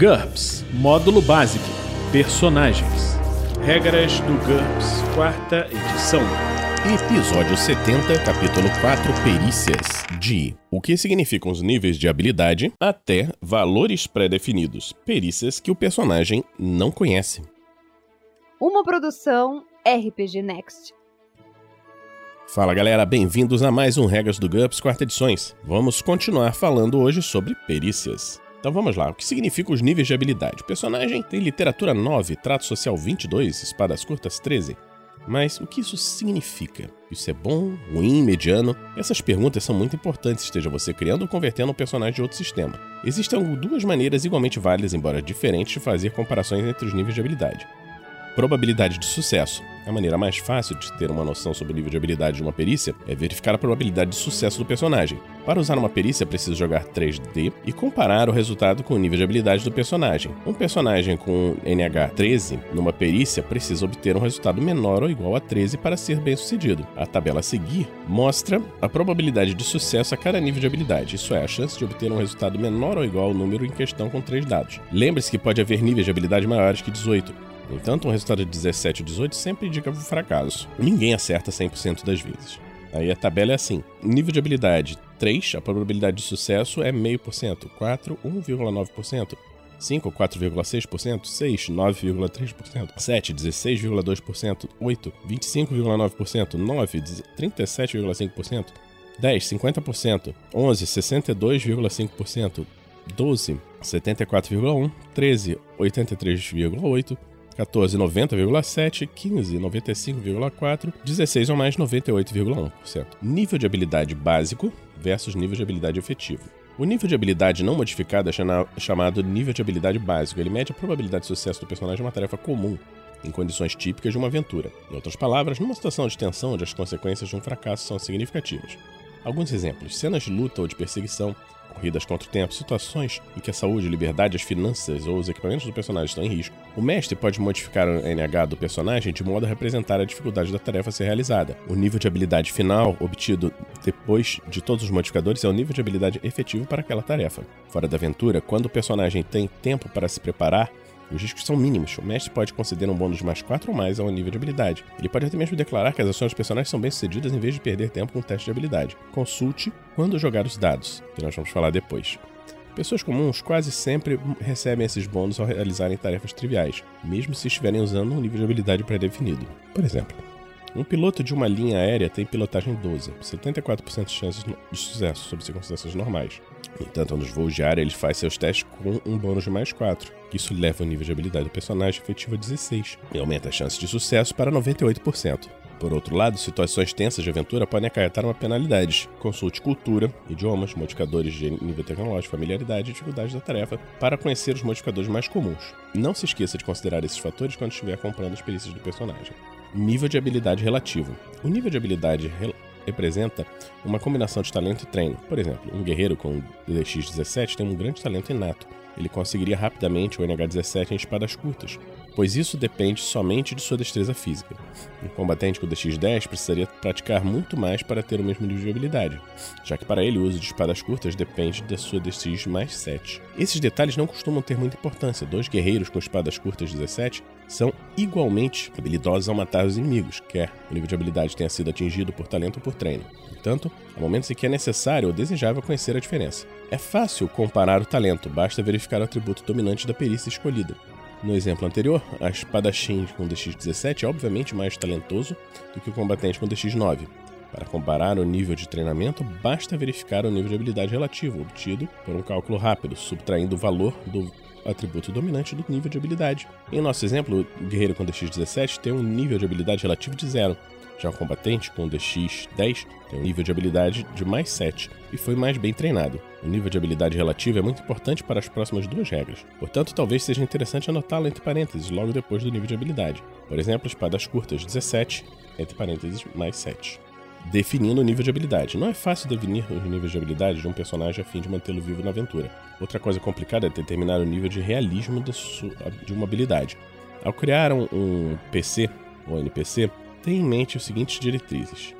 GURPS Módulo Básico Personagens Regras do GURPS, quarta edição. Episódio 70, capítulo 4 Perícias. De o que significam os níveis de habilidade até valores pré-definidos. Perícias que o personagem não conhece. Uma produção RPG Next. Fala galera, bem-vindos a mais um Regras do GURPS quarta edições. Vamos continuar falando hoje sobre perícias. Então vamos lá, o que significam os níveis de habilidade? O personagem tem literatura 9, trato social 22, espadas curtas 13. Mas o que isso significa? Isso é bom, ruim, mediano? Essas perguntas são muito importantes, esteja você criando ou convertendo um personagem de outro sistema. Existem duas maneiras igualmente válidas, embora diferentes, de fazer comparações entre os níveis de habilidade. Probabilidade de sucesso. A maneira mais fácil de ter uma noção sobre o nível de habilidade de uma perícia é verificar a probabilidade de sucesso do personagem. Para usar uma perícia, precisa jogar 3D e comparar o resultado com o nível de habilidade do personagem. Um personagem com NH 13 numa perícia precisa obter um resultado menor ou igual a 13 para ser bem sucedido. A tabela a seguir mostra a probabilidade de sucesso a cada nível de habilidade, isso é, a chance de obter um resultado menor ou igual ao número em questão com 3 dados. Lembre-se que pode haver níveis de habilidade maiores que 18. No entanto, um resultado de 17 ou 18 sempre indica fracasso. Ninguém acerta 100% das vezes. Aí a tabela é assim: nível de habilidade 3, a probabilidade de sucesso é 0,5%, 4, 1,9%, 5, 4,6%, 6, 9,3%, 7, 16,2%, 8, 25,9%, 9, 37,5%, 10, 50%, 11, 62,5%, 12, 74,1%, 13, 83,8%, 14, 90,7%, 15, 95,4%, 16 ou mais, 98,1%. Nível de habilidade básico versus nível de habilidade efetivo. O nível de habilidade não modificado é chamado nível de habilidade básico. Ele mede a probabilidade de sucesso do personagem em uma tarefa comum, em condições típicas de uma aventura. Em outras palavras, numa situação de tensão onde as consequências de um fracasso são significativas. Alguns exemplos: cenas de luta ou de perseguição, corridas contra o tempo, situações em que a saúde, a liberdade, as finanças ou os equipamentos do personagem estão em risco, o mestre pode modificar o NH do personagem de modo a representar a dificuldade da tarefa a ser realizada. O nível de habilidade final obtido depois de todos os modificadores é o nível de habilidade efetivo para aquela tarefa. Fora da aventura, quando o personagem tem tempo para se preparar, os riscos são mínimos. O mestre pode conceder um bônus de mais 4 ou mais ao nível de habilidade. Ele pode até mesmo declarar que as ações dos personagens são bem-sucedidas em vez de perder tempo com o teste de habilidade. Consulte quando jogar os dados, que nós vamos falar depois. Pessoas comuns quase sempre recebem esses bônus ao realizarem tarefas triviais, mesmo se estiverem usando um nível de habilidade pré-definido. Por exemplo, um piloto de uma linha aérea tem pilotagem 12, 74% de chances de sucesso sob circunstâncias normais. Entanto, nos voos área, ele faz seus testes com um bônus de mais 4, que isso leva o nível de habilidade do personagem efetivo a 16, e aumenta a chance de sucesso para 98%. Por outro lado, situações tensas de aventura podem acarretar uma penalidade. Consulte cultura, idiomas, modificadores de nível tecnológico, familiaridade e dificuldade da tarefa para conhecer os modificadores mais comuns. Não se esqueça de considerar esses fatores quando estiver comprando as perícias do personagem. Nível de habilidade relativo. O nível de habilidade rel representa uma combinação de talento e treino. Por exemplo, um guerreiro com DX17 tem um grande talento inato. Ele conseguiria rapidamente o NH17 em espadas curtas, pois isso depende somente de sua destreza física. Um combatente com DX10 precisaria praticar muito mais para ter o mesmo nível de habilidade, já que para ele o uso de espadas curtas depende da sua DX mais 7. Esses detalhes não costumam ter muita importância. Dois guerreiros com espadas curtas 17 são igualmente habilidosos ao matar os inimigos, quer o nível de habilidade tenha sido atingido por talento ou por treino. Portanto, há momentos em que é necessário ou desejável conhecer a diferença. É fácil comparar o talento, basta verificar o atributo dominante da perícia escolhida. No exemplo anterior, a espadachim com DX17 é obviamente mais talentoso do que o combatente com DX9. Para comparar o nível de treinamento, basta verificar o nível de habilidade relativo obtido por um cálculo rápido, subtraindo o valor do atributo dominante do nível de habilidade. Em nosso exemplo, o guerreiro com DX17 tem um nível de habilidade relativo de zero, já o combatente com DX10 tem um nível de habilidade de mais 7 e foi mais bem treinado. O nível de habilidade relativo é muito importante para as próximas duas regras, portanto, talvez seja interessante anotá-lo entre parênteses logo depois do nível de habilidade. Por exemplo, espadas curtas 17, entre parênteses, mais 7 definindo o nível de habilidade. Não é fácil definir os níveis de habilidade de um personagem a fim de mantê-lo vivo na aventura. Outra coisa complicada é determinar o nível de realismo de, uma habilidade. Ao criar um, um PC ou NPC, tenha em mente os seguintes diretrizes.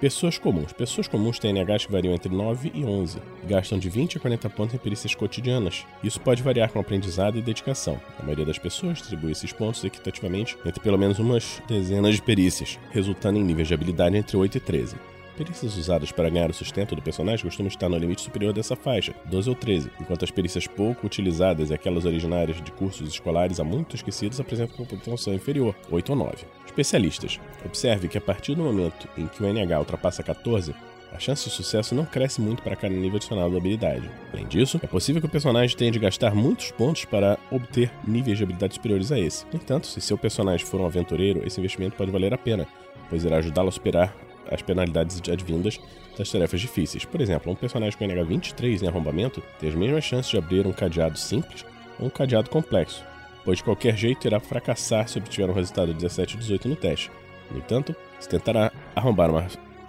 Pessoas comuns. Pessoas comuns têm NHs que variam entre 9 e 11. Gastam de 20 a 40 pontos em perícias cotidianas. Isso pode variar com aprendizado e dedicação. A maioria das pessoas distribui esses pontos equitativamente entre pelo menos umas dezenas de perícias, resultando em níveis de habilidade entre 8 e 13. Perícias usadas para ganhar o sustento do personagem costumam estar no limite superior dessa faixa, 12 ou 13, enquanto as perícias pouco utilizadas e aquelas originárias de cursos escolares há muito esquecidos apresentam uma pontuação inferior, 8 ou 9. Especialistas. Observe que a partir do momento em que o NH ultrapassa 14, a chance de sucesso não cresce muito para cada nível adicional da habilidade. Além disso, é possível que o personagem tenha de gastar muitos pontos para obter níveis de habilidade superiores a esse. No entanto, se seu personagem for um aventureiro, esse investimento pode valer a pena, pois irá ajudá-lo a superar as penalidades advindas das tarefas difíceis. Por exemplo, um personagem com NH 23 em arrombamento tem as mesmas chances de abrir um cadeado simples ou um cadeado complexo, pois de qualquer jeito irá fracassar se obtiver um resultado de 17 ou 18 no teste. No entanto, se tentará arrombar uma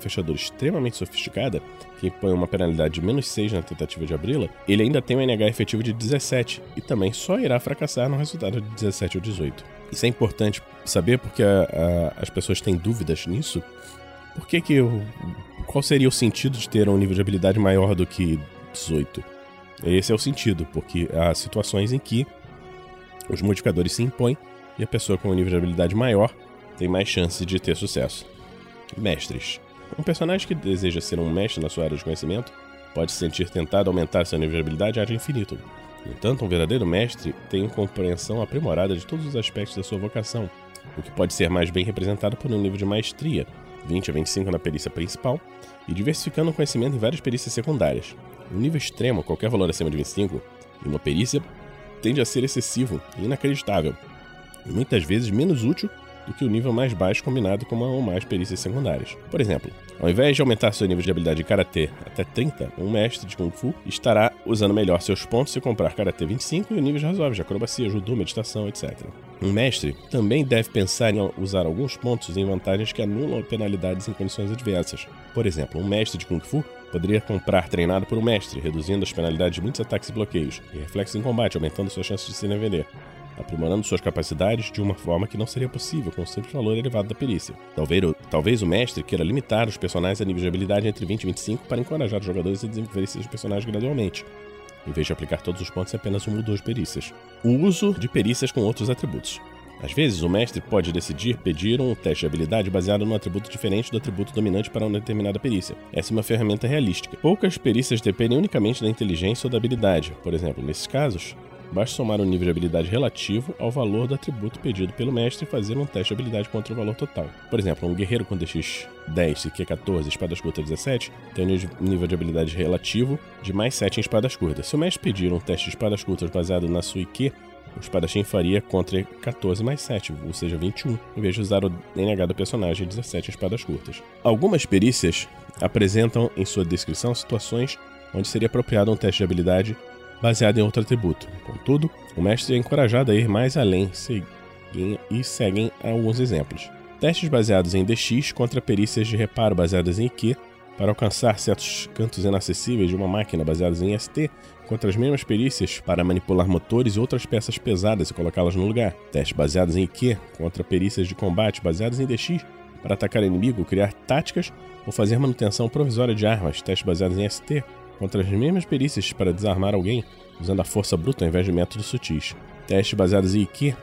fechadura extremamente sofisticada, que impõe uma penalidade de menos 6 na tentativa de abri-la, ele ainda tem um NH efetivo de 17 e também só irá fracassar no resultado de 17 ou 18. Isso é importante saber porque a, a, as pessoas têm dúvidas nisso, por que que eu... Qual seria o sentido de ter um nível de habilidade maior do que 18? Esse é o sentido, porque há situações em que os modificadores se impõem e a pessoa com um nível de habilidade maior tem mais chances de ter sucesso. Mestres. Um personagem que deseja ser um mestre na sua área de conhecimento pode se sentir tentado a aumentar seu nível de habilidade ad infinito. No entanto, um verdadeiro mestre tem uma compreensão aprimorada de todos os aspectos da sua vocação, o que pode ser mais bem representado por um nível de maestria 20 a 25 na perícia principal, e diversificando o conhecimento em várias perícias secundárias. Um nível extremo, qualquer valor acima de 25, em uma perícia, tende a ser excessivo e inacreditável, e muitas vezes menos útil do que o nível mais baixo combinado com uma ou mais perícias secundárias. Por exemplo, ao invés de aumentar seu nível de habilidade de Karatê até 30, um mestre de Kung Fu estará usando melhor seus pontos se comprar Karatê 25 e níveis razoáveis de acrobacia, judô, meditação, etc. Um mestre também deve pensar em usar alguns pontos em vantagens que anulam penalidades em condições adversas. Por exemplo, um mestre de Kung Fu poderia comprar treinado por um mestre, reduzindo as penalidades de muitos ataques e bloqueios, e reflexos em combate, aumentando suas chances de se vender aprimorando suas capacidades de uma forma que não seria possível com o simples valor elevado da perícia. Talvez, talvez o mestre queira limitar os personagens a nível de habilidade entre 20 e 25 para encorajar os jogadores a desenvolver esses personagens gradualmente, em vez de aplicar todos os pontos em apenas uma ou duas perícias. O uso de perícias com outros atributos. Às vezes, o mestre pode decidir pedir um teste de habilidade baseado num atributo diferente do atributo dominante para uma determinada perícia. Essa é uma ferramenta realística. Poucas perícias dependem unicamente da inteligência ou da habilidade. Por exemplo, nesses casos, Basta somar o nível de habilidade relativo ao valor do atributo pedido pelo mestre e fazer um teste de habilidade contra o valor total. Por exemplo, um guerreiro com DX 10 e Q 14 espadas curtas 17 tem um nível de habilidade relativo de mais 7 em espadas curtas. Se o mestre pedir um teste de espadas curtas baseado na sua IQ, o espadachim faria contra 14 mais 7, ou seja, 21, em vez de usar o NH do personagem 17 espadas curtas. Algumas perícias apresentam em sua descrição situações onde seria apropriado um teste de habilidade baseado em outro atributo. Contudo, o mestre é encorajado a ir mais além e seguem alguns exemplos. Testes baseados em DX contra perícias de reparo baseadas em IQ para alcançar certos cantos inacessíveis de uma máquina baseados em ST contra as mesmas perícias para manipular motores e outras peças pesadas e colocá-las no lugar. Testes baseados em IQ contra perícias de combate baseadas em DX para atacar inimigo, criar táticas ou fazer manutenção provisória de armas. Testes baseados em ST contra as mesmas perícias para desarmar alguém usando a força bruta ao invés de métodos sutis. Testes baseados em IQ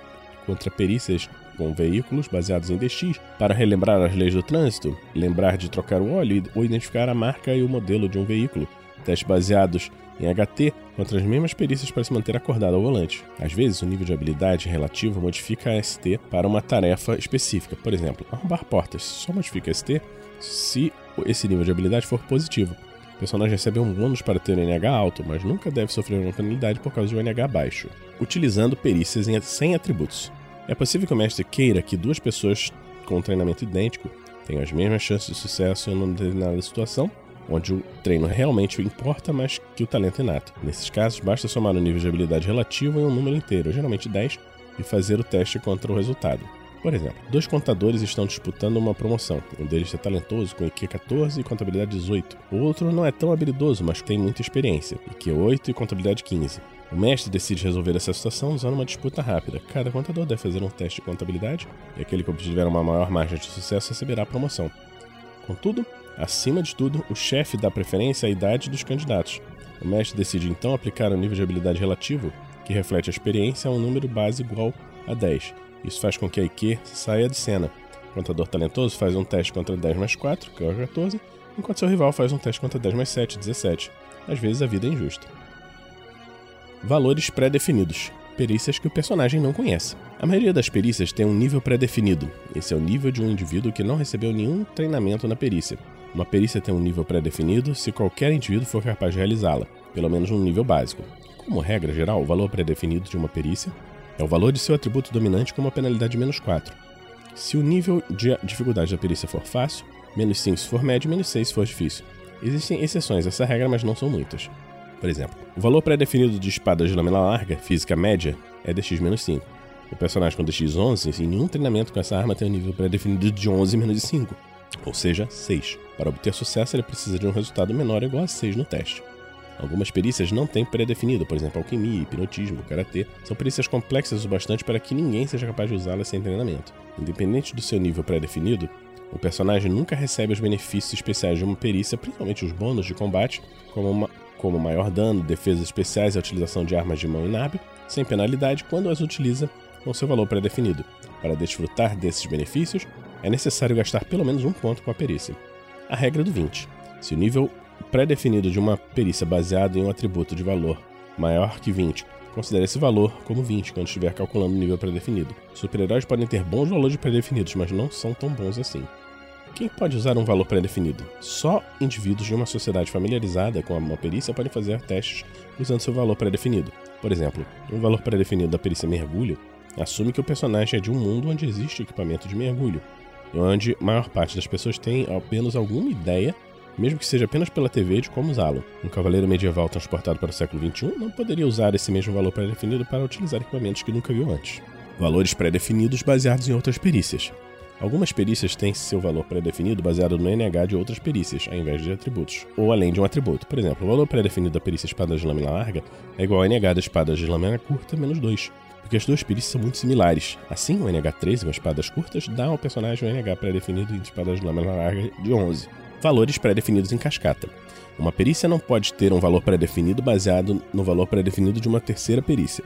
contra perícias com veículos baseados em DX para relembrar as leis do trânsito, lembrar de trocar o óleo ou identificar a marca e o modelo de um veículo. Testes baseados em HT contra as mesmas perícias para se manter acordado ao volante. Às vezes, o nível de habilidade relativo modifica a ST para uma tarefa específica. Por exemplo, arrombar portas só modifica a ST se esse nível de habilidade for positivo. O personagem recebe um bônus para ter NH alto, mas nunca deve sofrer uma penalidade por causa de um NH baixo. Utilizando perícias sem atributos. É possível que o mestre queira que duas pessoas com um treinamento idêntico tenham as mesmas chances de sucesso em uma determinada situação, onde o treino realmente importa mais que o talento inato. Nesses casos, basta somar o nível de habilidade relativo em um número inteiro, geralmente 10, e fazer o teste contra o resultado. Por exemplo, dois contadores estão disputando uma promoção. Um deles é talentoso, com IQ 14 e contabilidade 18. O outro não é tão habilidoso, mas tem muita experiência, IQ 8 e contabilidade 15. O mestre decide resolver essa situação usando uma disputa rápida. Cada contador deve fazer um teste de contabilidade e aquele que obtiver uma maior margem de sucesso receberá a promoção. Contudo, Acima de tudo, o chefe dá preferência à idade dos candidatos. O mestre decide então aplicar um nível de habilidade relativo, que reflete a experiência, a um número base igual a 10. Isso faz com que a IQ saia de cena. O contador talentoso faz um teste contra 10 mais 4, que é o 14, enquanto seu rival faz um teste contra 10 mais 7, 17. Às vezes a vida é injusta. Valores pré-definidos perícias que o personagem não conhece. A maioria das perícias tem um nível pré-definido. Esse é o nível de um indivíduo que não recebeu nenhum treinamento na perícia. Uma perícia tem um nível pré-definido se qualquer indivíduo for capaz de realizá-la, pelo menos um nível básico. Como regra geral, o valor pré-definido de uma perícia é o valor de seu atributo dominante com uma penalidade de menos 4. Se o nível de dificuldade da perícia for fácil, menos 5 se for médio, menos 6 se for difícil. Existem exceções a essa regra, mas não são muitas. Por exemplo, o valor pré-definido de espadas de lâmina larga, física média, é DX-5. O personagem com DX11, em nenhum treinamento com essa arma tem um nível pré-definido de 11 menos 5, ou seja, 6. Para obter sucesso, ele precisa de um resultado menor ou igual a 6 no teste. Algumas perícias não têm pré-definido, por exemplo, alquimia, hipnotismo, karatê. São perícias complexas o bastante para que ninguém seja capaz de usá-las sem treinamento. Independente do seu nível pré-definido, o personagem nunca recebe os benefícios especiais de uma perícia, principalmente os bônus de combate, como uma como maior dano, defesas especiais e a utilização de armas de mão inábil, sem penalidade quando as utiliza com seu valor pré-definido. Para desfrutar desses benefícios, é necessário gastar pelo menos um ponto com a perícia. A regra do 20. Se o nível pré-definido de uma perícia baseado em um atributo de valor maior que 20, considere esse valor como 20 quando estiver calculando o nível pré-definido. Super-heróis podem ter bons valores pré-definidos, mas não são tão bons assim. Quem pode usar um valor pré-definido? Só indivíduos de uma sociedade familiarizada com uma perícia podem fazer testes usando seu valor pré-definido. Por exemplo, um valor pré-definido da perícia mergulho assume que o personagem é de um mundo onde existe equipamento de mergulho, e onde a maior parte das pessoas tem apenas alguma ideia, mesmo que seja apenas pela TV, de como usá-lo. Um cavaleiro medieval transportado para o século XXI não poderia usar esse mesmo valor pré-definido para utilizar equipamentos que nunca viu antes. Valores pré-definidos baseados em outras perícias. Algumas perícias têm seu valor pré-definido baseado no NH de outras perícias, ao invés de atributos, ou além de um atributo. Por exemplo, o valor pré-definido da perícia espada de lâmina larga é igual ao NH da espada de lâmina curta menos 2, porque as duas perícias são muito similares. Assim, o NH13 com espadas curtas dá ao personagem um NH pré-definido em espadas de lâmina larga de 11. Valores pré-definidos em cascata. Uma perícia não pode ter um valor pré-definido baseado no valor pré-definido de uma terceira perícia.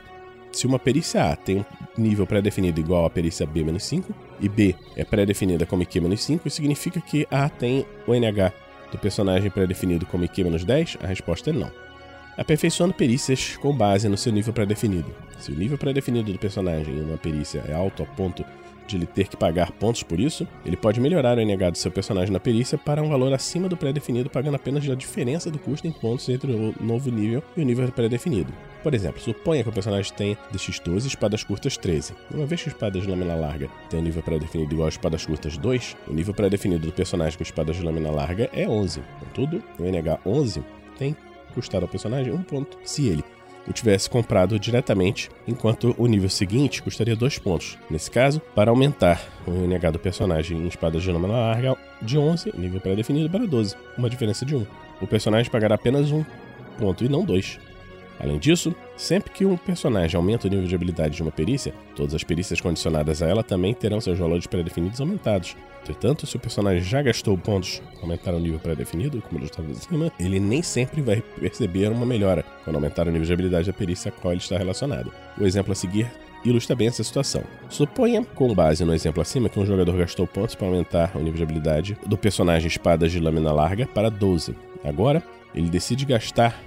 Se uma perícia A tem um nível pré-definido igual à perícia B-5 e B é pré-definida como IQ-5, isso significa que A tem o NH do personagem pré-definido como IQ-10? A resposta é não. Aperfeiçoando perícias com base no seu nível pré-definido. Se o nível pré-definido do personagem em uma perícia é alto a ponto de ele ter que pagar pontos por isso, ele pode melhorar o NH do seu personagem na perícia para um valor acima do pré-definido, pagando apenas a diferença do custo em pontos entre o novo nível e o nível pré-definido. Por exemplo, suponha que o personagem tenha DX12 e espadas curtas 13. Uma vez que espadas de lâmina larga tem um nível pré-definido igual a espadas curtas 2, o nível pré-definido do personagem com espadas de lâmina larga é 11. Contudo, o NH 11 tem custado ao personagem um ponto se ele o tivesse comprado diretamente, enquanto o nível seguinte custaria 2 pontos. Nesse caso, para aumentar o NH do personagem em espadas de lâmina larga de 11, nível pré-definido, para 12, uma diferença de 1. O personagem pagará apenas um ponto e não dois. Além disso, sempre que um personagem aumenta o nível de habilidade de uma perícia, todas as perícias condicionadas a ela também terão seus valores pré-definidos aumentados. Entretanto, se o personagem já gastou pontos para aumentar o nível pré-definido, como ilustrado acima, ele nem sempre vai perceber uma melhora quando aumentar o nível de habilidade da perícia a qual ele está relacionado. O exemplo a seguir ilustra bem essa situação. Suponha, com base no exemplo acima, que um jogador gastou pontos para aumentar o nível de habilidade do personagem espadas de lâmina larga para 12. Agora, ele decide gastar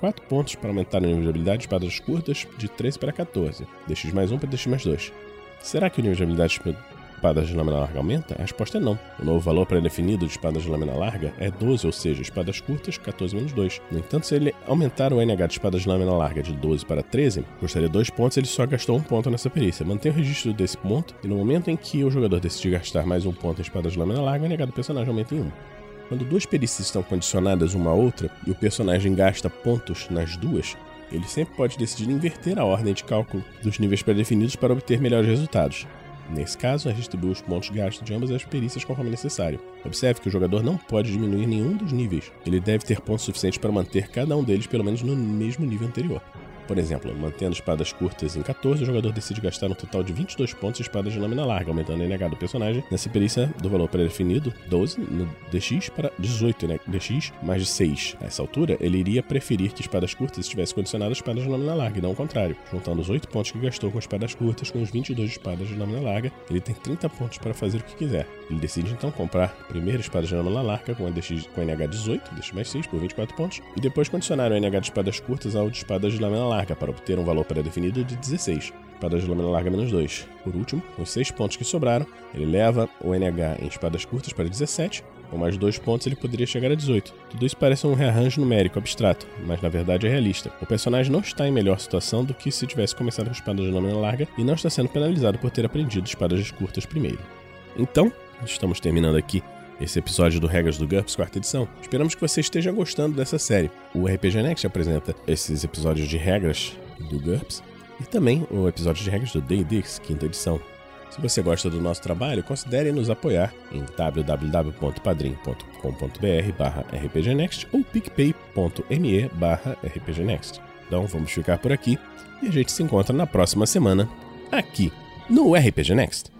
4 pontos para aumentar o nível de habilidade de espadas curtas de 13 para 14. DX mais 1 para DX mais 2. Será que o nível de habilidade de espadas de lâmina larga aumenta? A resposta é não. O novo valor pré-definido de espadas de lâmina larga é 12, ou seja, espadas curtas 14 menos 2. No entanto, se ele aumentar o NH de espadas de lâmina larga de 12 para 13, custaria 2 pontos ele só gastou um ponto nessa perícia. Mantenha o registro desse ponto e no momento em que o jogador decidir gastar mais um ponto em espadas de lâmina larga, o NH do personagem aumenta em 1. Quando duas perícias estão condicionadas uma à outra e o personagem gasta pontos nas duas, ele sempre pode decidir inverter a ordem de cálculo dos níveis pré-definidos para obter melhores resultados. Nesse caso, distribui os pontos gastos de ambas as perícias conforme necessário. Observe que o jogador não pode diminuir nenhum dos níveis. Ele deve ter pontos suficientes para manter cada um deles pelo menos no mesmo nível anterior. Por exemplo, mantendo espadas curtas em 14, o jogador decide gastar um total de 22 pontos em espadas de lâmina larga, aumentando a NH do personagem nessa perícia do valor pré-definido 12 no DX para 18 né? DX mais de 6. Nessa altura, ele iria preferir que espadas curtas estivessem condicionadas a espadas de lâmina larga e não o contrário. Juntando os 8 pontos que gastou com espadas curtas com os 22 de espadas de lâmina larga, ele tem 30 pontos para fazer o que quiser. Ele decide então comprar primeiro espada de lâmina larga com, a DX, com NH 18, DX mais 6 por 24 pontos, e depois condicionar o NH de espadas curtas ao de espadas de lâmina larga para obter um valor pré-definido de 16 espadas de lâmina larga menos 2. Por último, com os 6 pontos que sobraram, ele leva o NH em espadas curtas para 17. Com mais 2 pontos, ele poderia chegar a 18. Tudo isso parece um rearranjo numérico abstrato, mas na verdade é realista. O personagem não está em melhor situação do que se tivesse começado com espadas de lâmina larga e não está sendo penalizado por ter aprendido espadas curtas primeiro. Então, estamos terminando aqui esse episódio do Regras do GURPS, quarta edição. Esperamos que você esteja gostando dessa série. O RPG Next apresenta esses episódios de regras do GURPS e também o episódio de regras do D&D, quinta edição. Se você gosta do nosso trabalho, considere nos apoiar em www.padrim.com.br barra rpgnext ou picpay.me barra rpgnext. Então vamos ficar por aqui e a gente se encontra na próxima semana aqui no RPG Next.